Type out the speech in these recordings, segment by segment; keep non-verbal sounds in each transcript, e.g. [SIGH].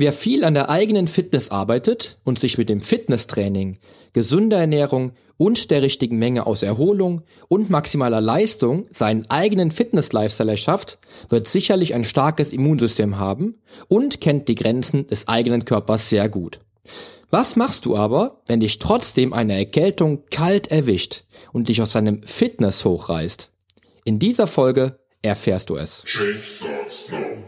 Wer viel an der eigenen Fitness arbeitet und sich mit dem Fitnesstraining, gesunder Ernährung und der richtigen Menge aus Erholung und maximaler Leistung seinen eigenen Fitness-Lifestyle erschafft, wird sicherlich ein starkes Immunsystem haben und kennt die Grenzen des eigenen Körpers sehr gut. Was machst du aber, wenn dich trotzdem eine Erkältung kalt erwischt und dich aus deinem Fitness hochreißt? In dieser Folge erfährst du es. Change starts now.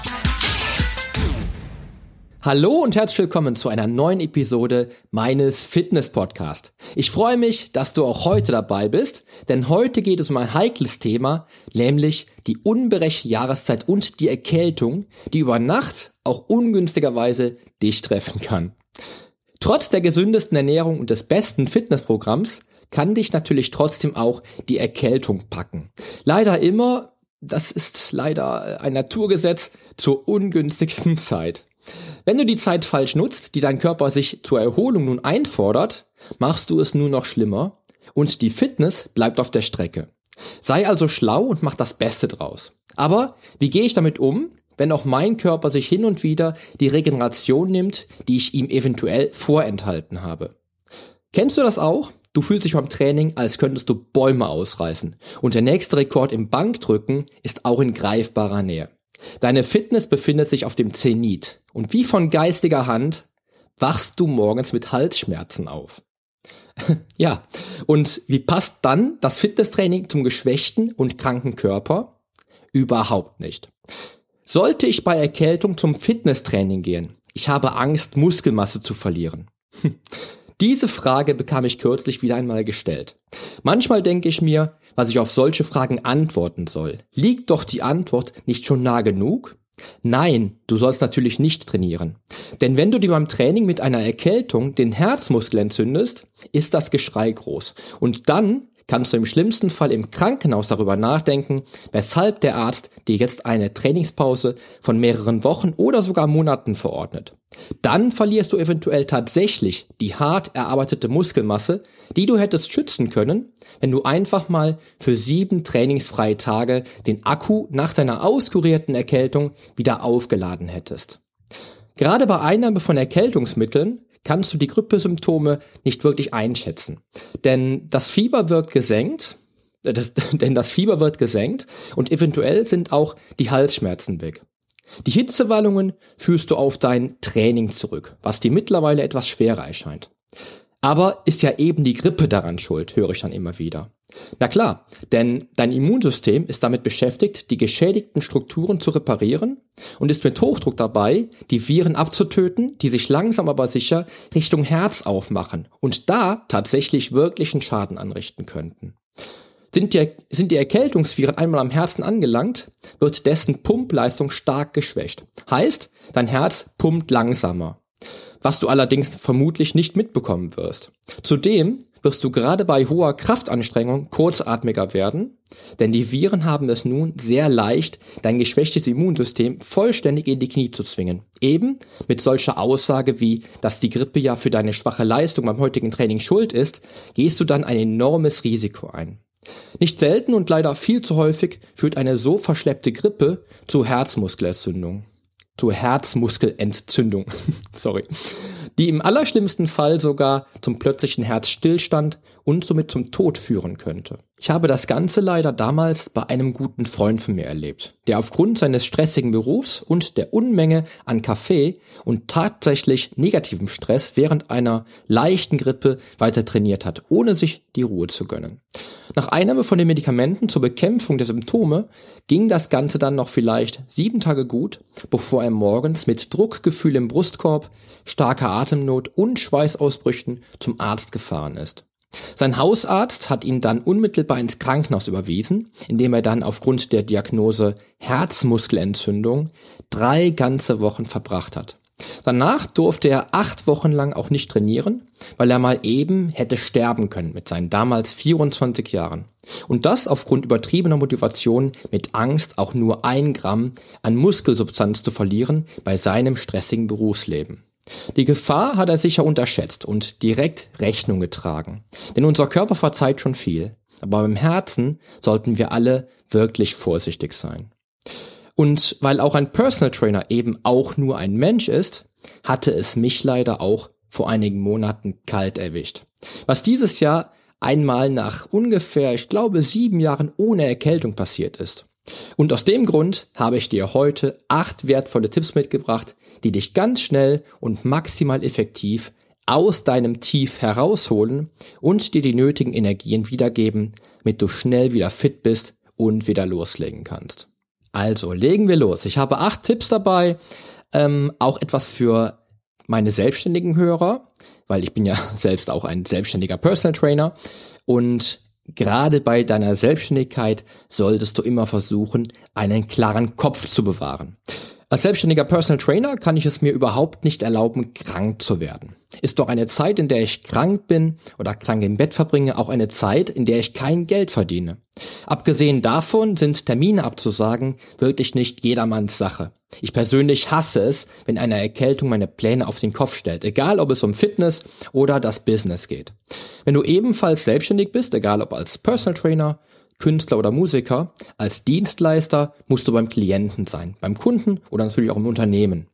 Hallo und herzlich willkommen zu einer neuen Episode meines Fitness Podcast. Ich freue mich, dass du auch heute dabei bist, denn heute geht es um ein heikles Thema, nämlich die unberechte Jahreszeit und die Erkältung, die über Nacht auch ungünstigerweise dich treffen kann. Trotz der gesündesten Ernährung und des besten Fitnessprogramms kann dich natürlich trotzdem auch die Erkältung packen. Leider immer, das ist leider ein Naturgesetz, zur ungünstigsten Zeit. Wenn du die Zeit falsch nutzt, die dein Körper sich zur Erholung nun einfordert, machst du es nur noch schlimmer und die Fitness bleibt auf der Strecke. Sei also schlau und mach das Beste draus. Aber wie gehe ich damit um, wenn auch mein Körper sich hin und wieder die Regeneration nimmt, die ich ihm eventuell vorenthalten habe? Kennst du das auch? Du fühlst dich beim Training, als könntest du Bäume ausreißen. Und der nächste Rekord im Bankdrücken ist auch in greifbarer Nähe. Deine Fitness befindet sich auf dem Zenit und wie von geistiger Hand wachst du morgens mit Halsschmerzen auf. [LAUGHS] ja, und wie passt dann das Fitnesstraining zum geschwächten und kranken Körper? Überhaupt nicht. Sollte ich bei Erkältung zum Fitnesstraining gehen? Ich habe Angst, Muskelmasse zu verlieren. [LAUGHS] Diese Frage bekam ich kürzlich wieder einmal gestellt. Manchmal denke ich mir, was ich auf solche Fragen antworten soll. Liegt doch die Antwort nicht schon nah genug? Nein, du sollst natürlich nicht trainieren. Denn wenn du dir beim Training mit einer Erkältung den Herzmuskel entzündest, ist das Geschrei groß. Und dann kannst du im schlimmsten Fall im Krankenhaus darüber nachdenken, weshalb der Arzt dir jetzt eine Trainingspause von mehreren Wochen oder sogar Monaten verordnet. Dann verlierst du eventuell tatsächlich die hart erarbeitete Muskelmasse, die du hättest schützen können, wenn du einfach mal für sieben trainingsfreie Tage den Akku nach deiner auskurierten Erkältung wieder aufgeladen hättest. Gerade bei Einnahme von Erkältungsmitteln kannst du die Grippesymptome nicht wirklich einschätzen. Denn das Fieber wird gesenkt, äh, das, [LAUGHS] denn das Fieber wird gesenkt und eventuell sind auch die Halsschmerzen weg. Die Hitzewallungen führst du auf dein Training zurück, was dir mittlerweile etwas schwerer erscheint. Aber ist ja eben die Grippe daran schuld, höre ich dann immer wieder. Na klar, denn dein Immunsystem ist damit beschäftigt, die geschädigten Strukturen zu reparieren und ist mit Hochdruck dabei, die Viren abzutöten, die sich langsam aber sicher Richtung Herz aufmachen und da tatsächlich wirklichen Schaden anrichten könnten. Sind die, sind die Erkältungsviren einmal am Herzen angelangt, wird dessen Pumpleistung stark geschwächt. Heißt, dein Herz pumpt langsamer. Was du allerdings vermutlich nicht mitbekommen wirst. Zudem wirst du gerade bei hoher Kraftanstrengung kurzatmiger werden, denn die Viren haben es nun sehr leicht, dein geschwächtes Immunsystem vollständig in die Knie zu zwingen. Eben mit solcher Aussage wie, dass die Grippe ja für deine schwache Leistung beim heutigen Training schuld ist, gehst du dann ein enormes Risiko ein. Nicht selten und leider viel zu häufig führt eine so verschleppte Grippe zu Herzmuskelentzündung. Zu Herzmuskelentzündung. [LAUGHS] Sorry die im allerschlimmsten Fall sogar zum plötzlichen Herzstillstand und somit zum Tod führen könnte. Ich habe das Ganze leider damals bei einem guten Freund von mir erlebt, der aufgrund seines stressigen Berufs und der Unmenge an Kaffee und tatsächlich negativem Stress während einer leichten Grippe weiter trainiert hat, ohne sich die Ruhe zu gönnen. Nach Einnahme von den Medikamenten zur Bekämpfung der Symptome ging das Ganze dann noch vielleicht sieben Tage gut, bevor er morgens mit Druckgefühl im Brustkorb, starker Atemnot und Schweißausbrüchen zum Arzt gefahren ist. Sein Hausarzt hat ihn dann unmittelbar ins Krankenhaus überwiesen, indem er dann aufgrund der Diagnose Herzmuskelentzündung drei ganze Wochen verbracht hat. Danach durfte er acht Wochen lang auch nicht trainieren, weil er mal eben hätte sterben können mit seinen damals 24 Jahren. Und das aufgrund übertriebener Motivation mit Angst, auch nur ein Gramm an Muskelsubstanz zu verlieren bei seinem stressigen Berufsleben. Die Gefahr hat er sicher unterschätzt und direkt Rechnung getragen. Denn unser Körper verzeiht schon viel. Aber beim Herzen sollten wir alle wirklich vorsichtig sein. Und weil auch ein Personal Trainer eben auch nur ein Mensch ist, hatte es mich leider auch vor einigen Monaten kalt erwischt. Was dieses Jahr einmal nach ungefähr, ich glaube, sieben Jahren ohne Erkältung passiert ist. Und aus dem Grund habe ich dir heute acht wertvolle Tipps mitgebracht, die dich ganz schnell und maximal effektiv aus deinem Tief herausholen und dir die nötigen Energien wiedergeben, damit du schnell wieder fit bist und wieder loslegen kannst. Also legen wir los. Ich habe acht Tipps dabei, ähm, auch etwas für meine selbstständigen Hörer, weil ich bin ja [LAUGHS] selbst auch ein selbstständiger Personal Trainer und Gerade bei deiner Selbstständigkeit solltest du immer versuchen, einen klaren Kopf zu bewahren. Als selbstständiger Personal Trainer kann ich es mir überhaupt nicht erlauben, krank zu werden. Ist doch eine Zeit, in der ich krank bin oder krank im Bett verbringe, auch eine Zeit, in der ich kein Geld verdiene. Abgesehen davon sind Termine abzusagen wirklich nicht jedermanns Sache. Ich persönlich hasse es, wenn eine Erkältung meine Pläne auf den Kopf stellt, egal ob es um Fitness oder das Business geht. Wenn du ebenfalls selbstständig bist, egal ob als Personal Trainer, Künstler oder Musiker, als Dienstleister musst du beim Klienten sein, beim Kunden oder natürlich auch im Unternehmen.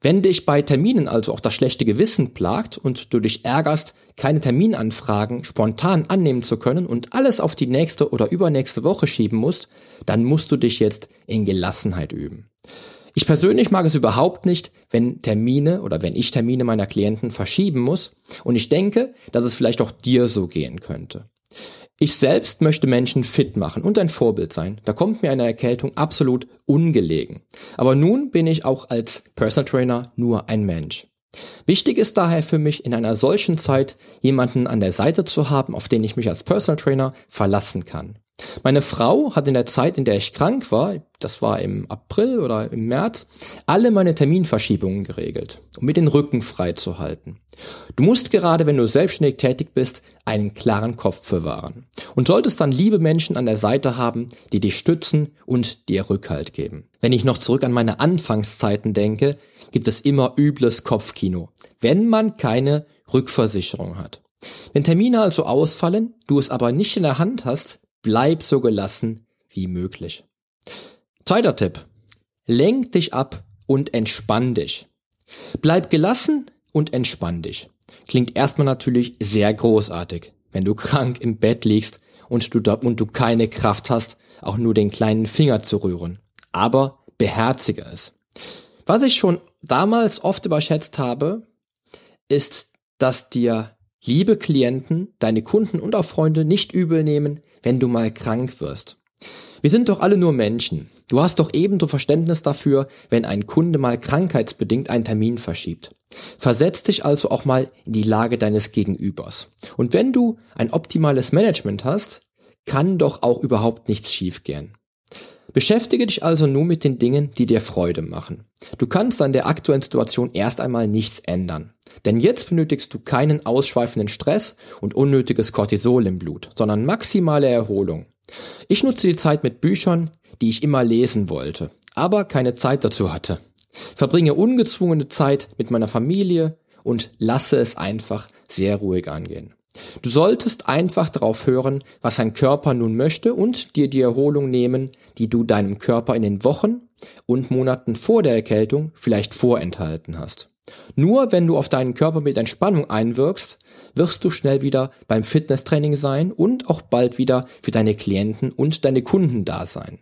Wenn dich bei Terminen also auch das schlechte Gewissen plagt und du dich ärgerst, keine Terminanfragen spontan annehmen zu können und alles auf die nächste oder übernächste Woche schieben musst, dann musst du dich jetzt in Gelassenheit üben. Ich persönlich mag es überhaupt nicht, wenn Termine oder wenn ich Termine meiner Klienten verschieben muss und ich denke, dass es vielleicht auch dir so gehen könnte. Ich selbst möchte Menschen fit machen und ein Vorbild sein. Da kommt mir eine Erkältung absolut ungelegen. Aber nun bin ich auch als Personal Trainer nur ein Mensch. Wichtig ist daher für mich in einer solchen Zeit jemanden an der Seite zu haben, auf den ich mich als Personal Trainer verlassen kann. Meine Frau hat in der Zeit, in der ich krank war, das war im April oder im März, alle meine Terminverschiebungen geregelt, um mir den Rücken frei zu halten. Du musst gerade, wenn du selbstständig tätig bist, einen klaren Kopf bewahren und solltest dann liebe Menschen an der Seite haben, die dich stützen und dir Rückhalt geben. Wenn ich noch zurück an meine Anfangszeiten denke, gibt es immer übles Kopfkino, wenn man keine Rückversicherung hat. Wenn Termine also ausfallen, du es aber nicht in der Hand hast, bleib so gelassen wie möglich. Zweiter Tipp. Lenk dich ab und entspann dich. Bleib gelassen und entspann dich. Klingt erstmal natürlich sehr großartig, wenn du krank im Bett liegst und du, und du keine Kraft hast, auch nur den kleinen Finger zu rühren. Aber beherzige es. Was ich schon damals oft überschätzt habe, ist, dass dir liebe Klienten, deine Kunden und auch Freunde nicht übel nehmen, wenn du mal krank wirst. Wir sind doch alle nur Menschen. Du hast doch ebenso Verständnis dafür, wenn ein Kunde mal krankheitsbedingt einen Termin verschiebt. Versetz dich also auch mal in die Lage deines Gegenübers. Und wenn du ein optimales Management hast, kann doch auch überhaupt nichts schiefgehen. Beschäftige dich also nur mit den Dingen, die dir Freude machen. Du kannst an der aktuellen Situation erst einmal nichts ändern. Denn jetzt benötigst du keinen ausschweifenden Stress und unnötiges Cortisol im Blut, sondern maximale Erholung. Ich nutze die Zeit mit Büchern, die ich immer lesen wollte, aber keine Zeit dazu hatte. Verbringe ungezwungene Zeit mit meiner Familie und lasse es einfach sehr ruhig angehen. Du solltest einfach darauf hören, was dein Körper nun möchte und dir die Erholung nehmen, die du deinem Körper in den Wochen und Monaten vor der Erkältung vielleicht vorenthalten hast. Nur wenn du auf deinen Körper mit Entspannung einwirkst, wirst du schnell wieder beim Fitnesstraining sein und auch bald wieder für deine Klienten und deine Kunden da sein.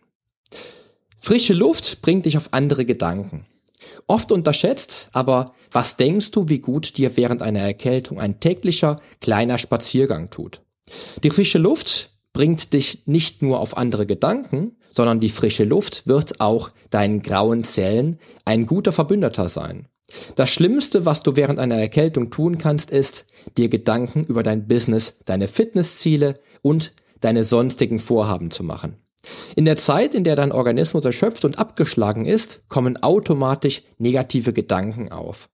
Frische Luft bringt dich auf andere Gedanken. Oft unterschätzt, aber was denkst du, wie gut dir während einer Erkältung ein täglicher kleiner Spaziergang tut? Die frische Luft bringt dich nicht nur auf andere Gedanken, sondern die frische Luft wird auch deinen grauen Zellen ein guter Verbündeter sein. Das Schlimmste, was du während einer Erkältung tun kannst, ist, dir Gedanken über dein Business, deine Fitnessziele und deine sonstigen Vorhaben zu machen. In der Zeit, in der dein Organismus erschöpft und abgeschlagen ist, kommen automatisch negative Gedanken auf.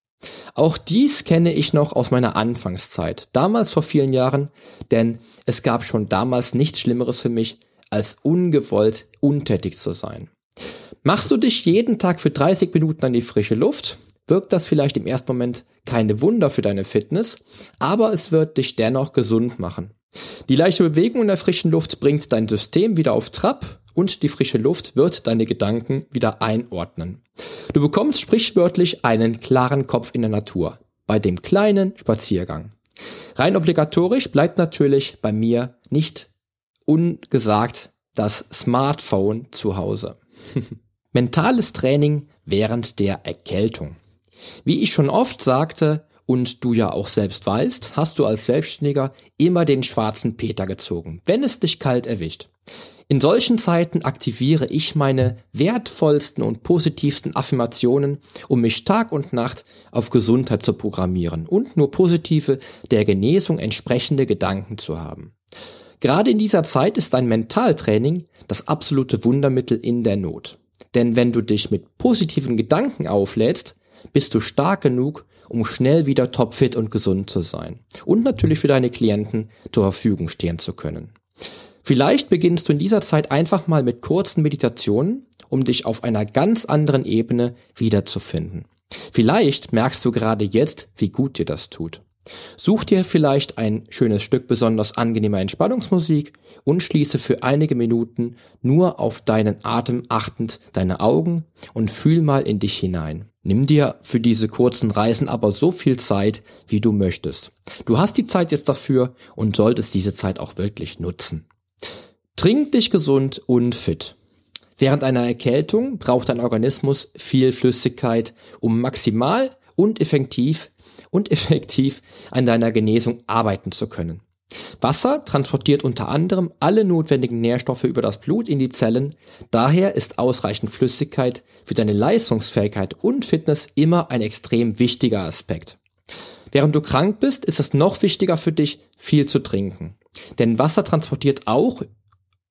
Auch dies kenne ich noch aus meiner Anfangszeit, damals vor vielen Jahren, denn es gab schon damals nichts Schlimmeres für mich, als ungewollt untätig zu sein. Machst du dich jeden Tag für 30 Minuten an die frische Luft, wirkt das vielleicht im ersten Moment keine Wunder für deine Fitness, aber es wird dich dennoch gesund machen. Die leichte Bewegung in der frischen Luft bringt dein System wieder auf Trab und die frische Luft wird deine Gedanken wieder einordnen. Du bekommst sprichwörtlich einen klaren Kopf in der Natur bei dem kleinen Spaziergang. Rein obligatorisch bleibt natürlich bei mir nicht ungesagt das Smartphone zu Hause. [LAUGHS] Mentales Training während der Erkältung. Wie ich schon oft sagte, und du ja auch selbst weißt, hast du als Selbstständiger immer den schwarzen Peter gezogen, wenn es dich kalt erwischt. In solchen Zeiten aktiviere ich meine wertvollsten und positivsten Affirmationen, um mich Tag und Nacht auf Gesundheit zu programmieren und nur positive, der Genesung entsprechende Gedanken zu haben. Gerade in dieser Zeit ist ein Mentaltraining das absolute Wundermittel in der Not. Denn wenn du dich mit positiven Gedanken auflädst, bist du stark genug, um schnell wieder topfit und gesund zu sein und natürlich für deine Klienten zur Verfügung stehen zu können. Vielleicht beginnst du in dieser Zeit einfach mal mit kurzen Meditationen, um dich auf einer ganz anderen Ebene wiederzufinden. Vielleicht merkst du gerade jetzt, wie gut dir das tut. Such dir vielleicht ein schönes Stück besonders angenehmer Entspannungsmusik und schließe für einige Minuten nur auf deinen Atem achtend deine Augen und fühl mal in dich hinein. Nimm dir für diese kurzen Reisen aber so viel Zeit, wie du möchtest. Du hast die Zeit jetzt dafür und solltest diese Zeit auch wirklich nutzen. Trink dich gesund und fit. Während einer Erkältung braucht dein Organismus viel Flüssigkeit, um maximal und effektiv und [LAUGHS] effektiv an deiner Genesung arbeiten zu können. Wasser transportiert unter anderem alle notwendigen Nährstoffe über das Blut in die Zellen, daher ist ausreichend Flüssigkeit für deine Leistungsfähigkeit und Fitness immer ein extrem wichtiger Aspekt. Während du krank bist, ist es noch wichtiger für dich, viel zu trinken. Denn Wasser transportiert auch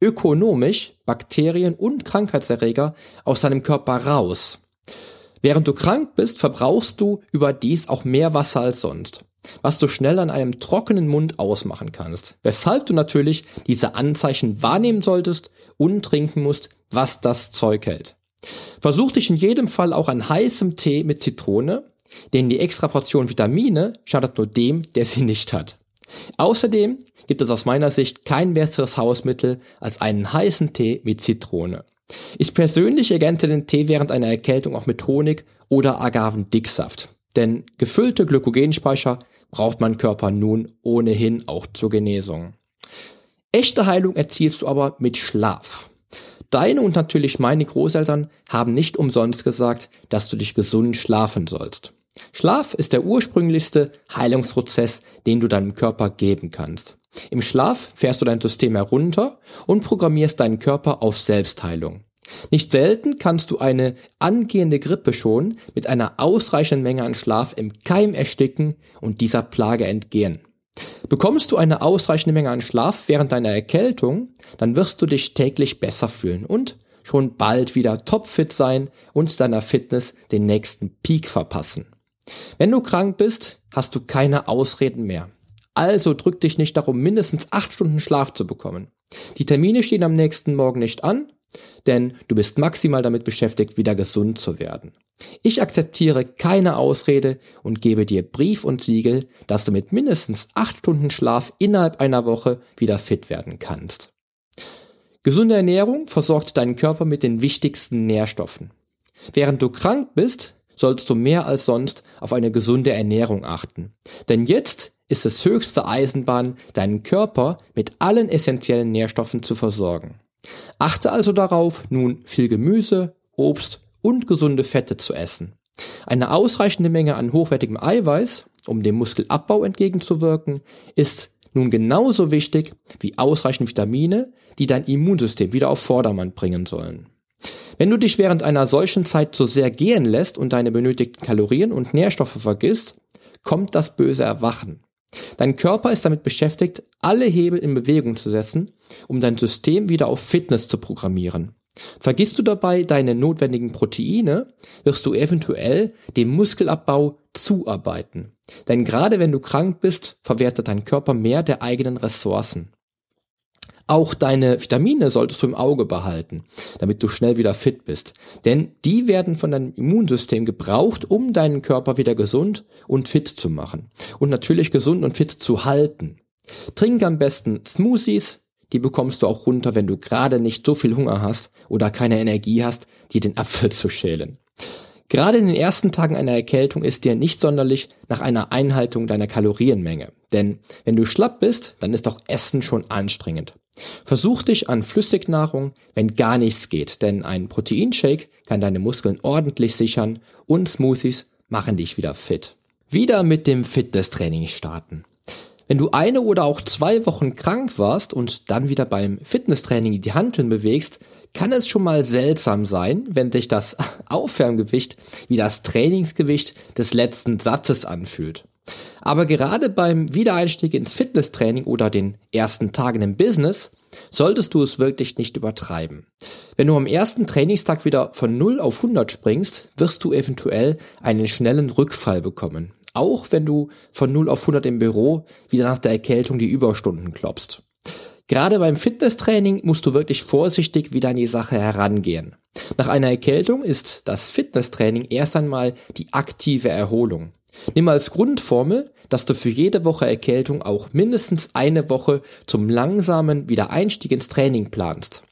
ökonomisch Bakterien und Krankheitserreger aus deinem Körper raus. Während du krank bist, verbrauchst du überdies auch mehr Wasser als sonst, was du schnell an einem trockenen Mund ausmachen kannst, weshalb du natürlich diese Anzeichen wahrnehmen solltest und trinken musst, was das Zeug hält. Versuch dich in jedem Fall auch an heißem Tee mit Zitrone, denn die extra Portion Vitamine schadet nur dem, der sie nicht hat. Außerdem gibt es aus meiner Sicht kein besseres Hausmittel als einen heißen Tee mit Zitrone. Ich persönlich ergänze den Tee während einer Erkältung auch mit Honig oder Agavendicksaft. Denn gefüllte Glykogenspeicher braucht mein Körper nun ohnehin auch zur Genesung. Echte Heilung erzielst du aber mit Schlaf. Deine und natürlich meine Großeltern haben nicht umsonst gesagt, dass du dich gesund schlafen sollst. Schlaf ist der ursprünglichste Heilungsprozess, den du deinem Körper geben kannst. Im Schlaf fährst du dein System herunter und programmierst deinen Körper auf Selbstheilung. Nicht selten kannst du eine angehende Grippe schon mit einer ausreichenden Menge an Schlaf im Keim ersticken und dieser Plage entgehen. Bekommst du eine ausreichende Menge an Schlaf während deiner Erkältung, dann wirst du dich täglich besser fühlen und schon bald wieder topfit sein und deiner Fitness den nächsten Peak verpassen. Wenn du krank bist, hast du keine Ausreden mehr. Also drück dich nicht darum, mindestens acht Stunden Schlaf zu bekommen. Die Termine stehen am nächsten Morgen nicht an, denn du bist maximal damit beschäftigt, wieder gesund zu werden. Ich akzeptiere keine Ausrede und gebe dir Brief und Siegel, dass du mit mindestens acht Stunden Schlaf innerhalb einer Woche wieder fit werden kannst. Gesunde Ernährung versorgt deinen Körper mit den wichtigsten Nährstoffen. Während du krank bist, solltest du mehr als sonst auf eine gesunde Ernährung achten. Denn jetzt ist es höchste Eisenbahn, deinen Körper mit allen essentiellen Nährstoffen zu versorgen. Achte also darauf, nun viel Gemüse, Obst und gesunde Fette zu essen. Eine ausreichende Menge an hochwertigem Eiweiß, um dem Muskelabbau entgegenzuwirken, ist nun genauso wichtig wie ausreichend Vitamine, die dein Immunsystem wieder auf Vordermann bringen sollen. Wenn du dich während einer solchen Zeit zu sehr gehen lässt und deine benötigten Kalorien und Nährstoffe vergisst, kommt das böse Erwachen. Dein Körper ist damit beschäftigt, alle Hebel in Bewegung zu setzen, um dein System wieder auf Fitness zu programmieren. Vergisst du dabei deine notwendigen Proteine, wirst du eventuell dem Muskelabbau zuarbeiten. Denn gerade wenn du krank bist, verwertet dein Körper mehr der eigenen Ressourcen. Auch deine Vitamine solltest du im Auge behalten, damit du schnell wieder fit bist. Denn die werden von deinem Immunsystem gebraucht, um deinen Körper wieder gesund und fit zu machen. Und natürlich gesund und fit zu halten. Trink am besten Smoothies, die bekommst du auch runter, wenn du gerade nicht so viel Hunger hast oder keine Energie hast, dir den Apfel zu schälen. Gerade in den ersten Tagen einer Erkältung ist dir nicht sonderlich nach einer Einhaltung deiner Kalorienmenge. Denn wenn du schlapp bist, dann ist auch Essen schon anstrengend. Versuch dich an Flüssignahrung, wenn gar nichts geht, denn ein Proteinshake kann deine Muskeln ordentlich sichern und Smoothies machen dich wieder fit. Wieder mit dem Fitnesstraining starten. Wenn du eine oder auch zwei Wochen krank warst und dann wieder beim Fitnesstraining die Handeln bewegst, kann es schon mal seltsam sein, wenn dich das [LAUGHS] Aufwärmgewicht wie das Trainingsgewicht des letzten Satzes anfühlt. Aber gerade beim Wiedereinstieg ins Fitnesstraining oder den ersten Tagen im Business solltest du es wirklich nicht übertreiben. Wenn du am ersten Trainingstag wieder von 0 auf 100 springst, wirst du eventuell einen schnellen Rückfall bekommen auch wenn du von 0 auf 100 im Büro wieder nach der Erkältung die Überstunden klopfst. Gerade beim Fitnesstraining musst du wirklich vorsichtig wieder an die Sache herangehen. Nach einer Erkältung ist das Fitnesstraining erst einmal die aktive Erholung. Nimm als Grundformel, dass du für jede Woche Erkältung auch mindestens eine Woche zum langsamen Wiedereinstieg ins Training planst.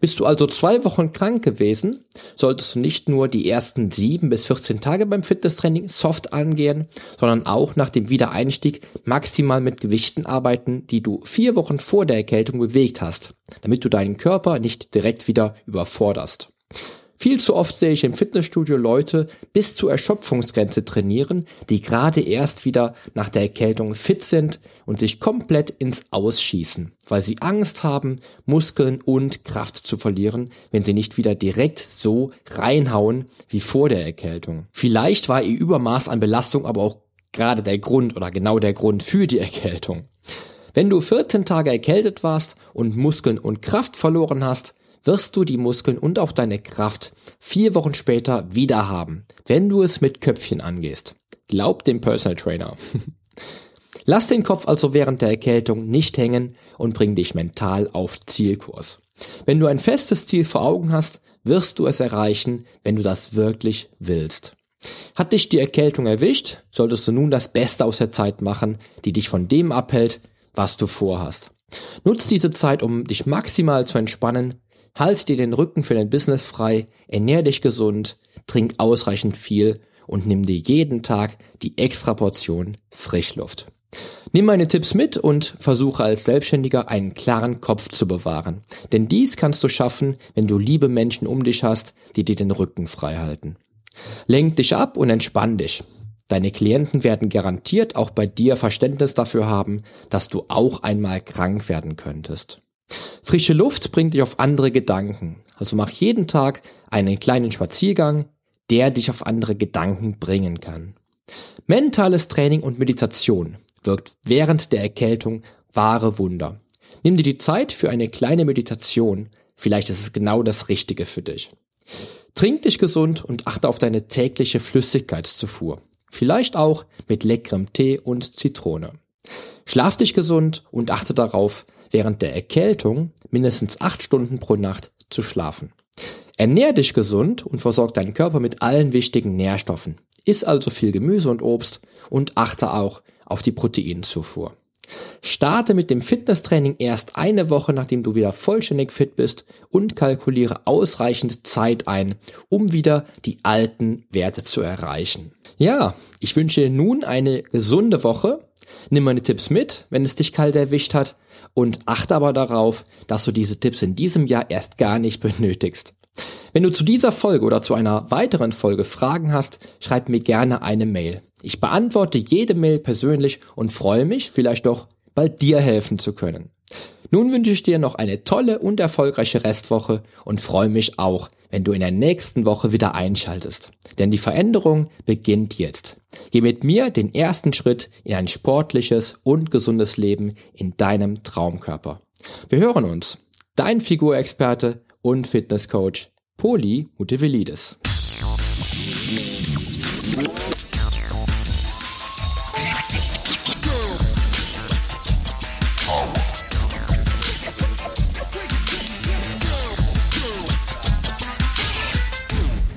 Bist du also zwei Wochen krank gewesen, solltest du nicht nur die ersten sieben bis 14 Tage beim Fitnesstraining soft angehen, sondern auch nach dem Wiedereinstieg maximal mit Gewichten arbeiten, die du vier Wochen vor der Erkältung bewegt hast, damit du deinen Körper nicht direkt wieder überforderst. Viel zu oft sehe ich im Fitnessstudio Leute bis zur Erschöpfungsgrenze trainieren, die gerade erst wieder nach der Erkältung fit sind und sich komplett ins Ausschießen, weil sie Angst haben, Muskeln und Kraft zu verlieren, wenn sie nicht wieder direkt so reinhauen wie vor der Erkältung. Vielleicht war ihr Übermaß an Belastung aber auch gerade der Grund oder genau der Grund für die Erkältung. Wenn du 14 Tage erkältet warst und Muskeln und Kraft verloren hast, wirst du die Muskeln und auch deine Kraft vier Wochen später wieder haben, wenn du es mit Köpfchen angehst. Glaub dem Personal Trainer. [LAUGHS] Lass den Kopf also während der Erkältung nicht hängen und bring dich mental auf Zielkurs. Wenn du ein festes Ziel vor Augen hast, wirst du es erreichen, wenn du das wirklich willst. Hat dich die Erkältung erwischt, solltest du nun das Beste aus der Zeit machen, die dich von dem abhält, was du vorhast. Nutz diese Zeit, um dich maximal zu entspannen, Halt dir den Rücken für dein Business frei, ernähr dich gesund, trink ausreichend viel und nimm dir jeden Tag die extra Portion Frischluft. Nimm meine Tipps mit und versuche als Selbstständiger einen klaren Kopf zu bewahren. Denn dies kannst du schaffen, wenn du liebe Menschen um dich hast, die dir den Rücken frei halten. Lenk dich ab und entspann dich. Deine Klienten werden garantiert auch bei dir Verständnis dafür haben, dass du auch einmal krank werden könntest. Frische Luft bringt dich auf andere Gedanken. Also mach jeden Tag einen kleinen Spaziergang, der dich auf andere Gedanken bringen kann. Mentales Training und Meditation wirkt während der Erkältung wahre Wunder. Nimm dir die Zeit für eine kleine Meditation. Vielleicht ist es genau das Richtige für dich. Trink dich gesund und achte auf deine tägliche Flüssigkeitszufuhr. Vielleicht auch mit leckerem Tee und Zitrone. Schlaf dich gesund und achte darauf, während der Erkältung mindestens acht Stunden pro Nacht zu schlafen. Ernähr dich gesund und versorg deinen Körper mit allen wichtigen Nährstoffen. Iss also viel Gemüse und Obst und achte auch auf die Proteinzufuhr. Starte mit dem Fitnesstraining erst eine Woche, nachdem du wieder vollständig fit bist und kalkuliere ausreichend Zeit ein, um wieder die alten Werte zu erreichen. Ja, ich wünsche dir nun eine gesunde Woche. Nimm meine Tipps mit, wenn es dich kalt erwischt hat und achte aber darauf, dass du diese Tipps in diesem Jahr erst gar nicht [LAUGHS] benötigst. Wenn du zu dieser Folge oder zu einer weiteren Folge Fragen hast, schreib mir gerne eine Mail. Ich beantworte jede Mail persönlich und freue mich, vielleicht doch bald dir helfen zu können. Nun wünsche ich dir noch eine tolle und erfolgreiche Restwoche und freue mich auch, wenn du in der nächsten Woche wieder einschaltest. Denn die Veränderung beginnt jetzt. Geh mit mir den ersten Schritt in ein sportliches und gesundes Leben in deinem Traumkörper. Wir hören uns. Dein Figurexperte und Fitnesscoach Poli Mutevelidis.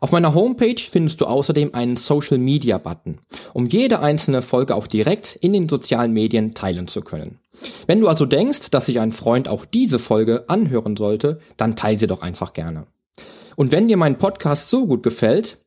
Auf meiner Homepage findest du außerdem einen Social Media Button, um jede einzelne Folge auch direkt in den sozialen Medien teilen zu können. Wenn du also denkst, dass sich ein Freund auch diese Folge anhören sollte, dann teile sie doch einfach gerne. Und wenn dir mein Podcast so gut gefällt,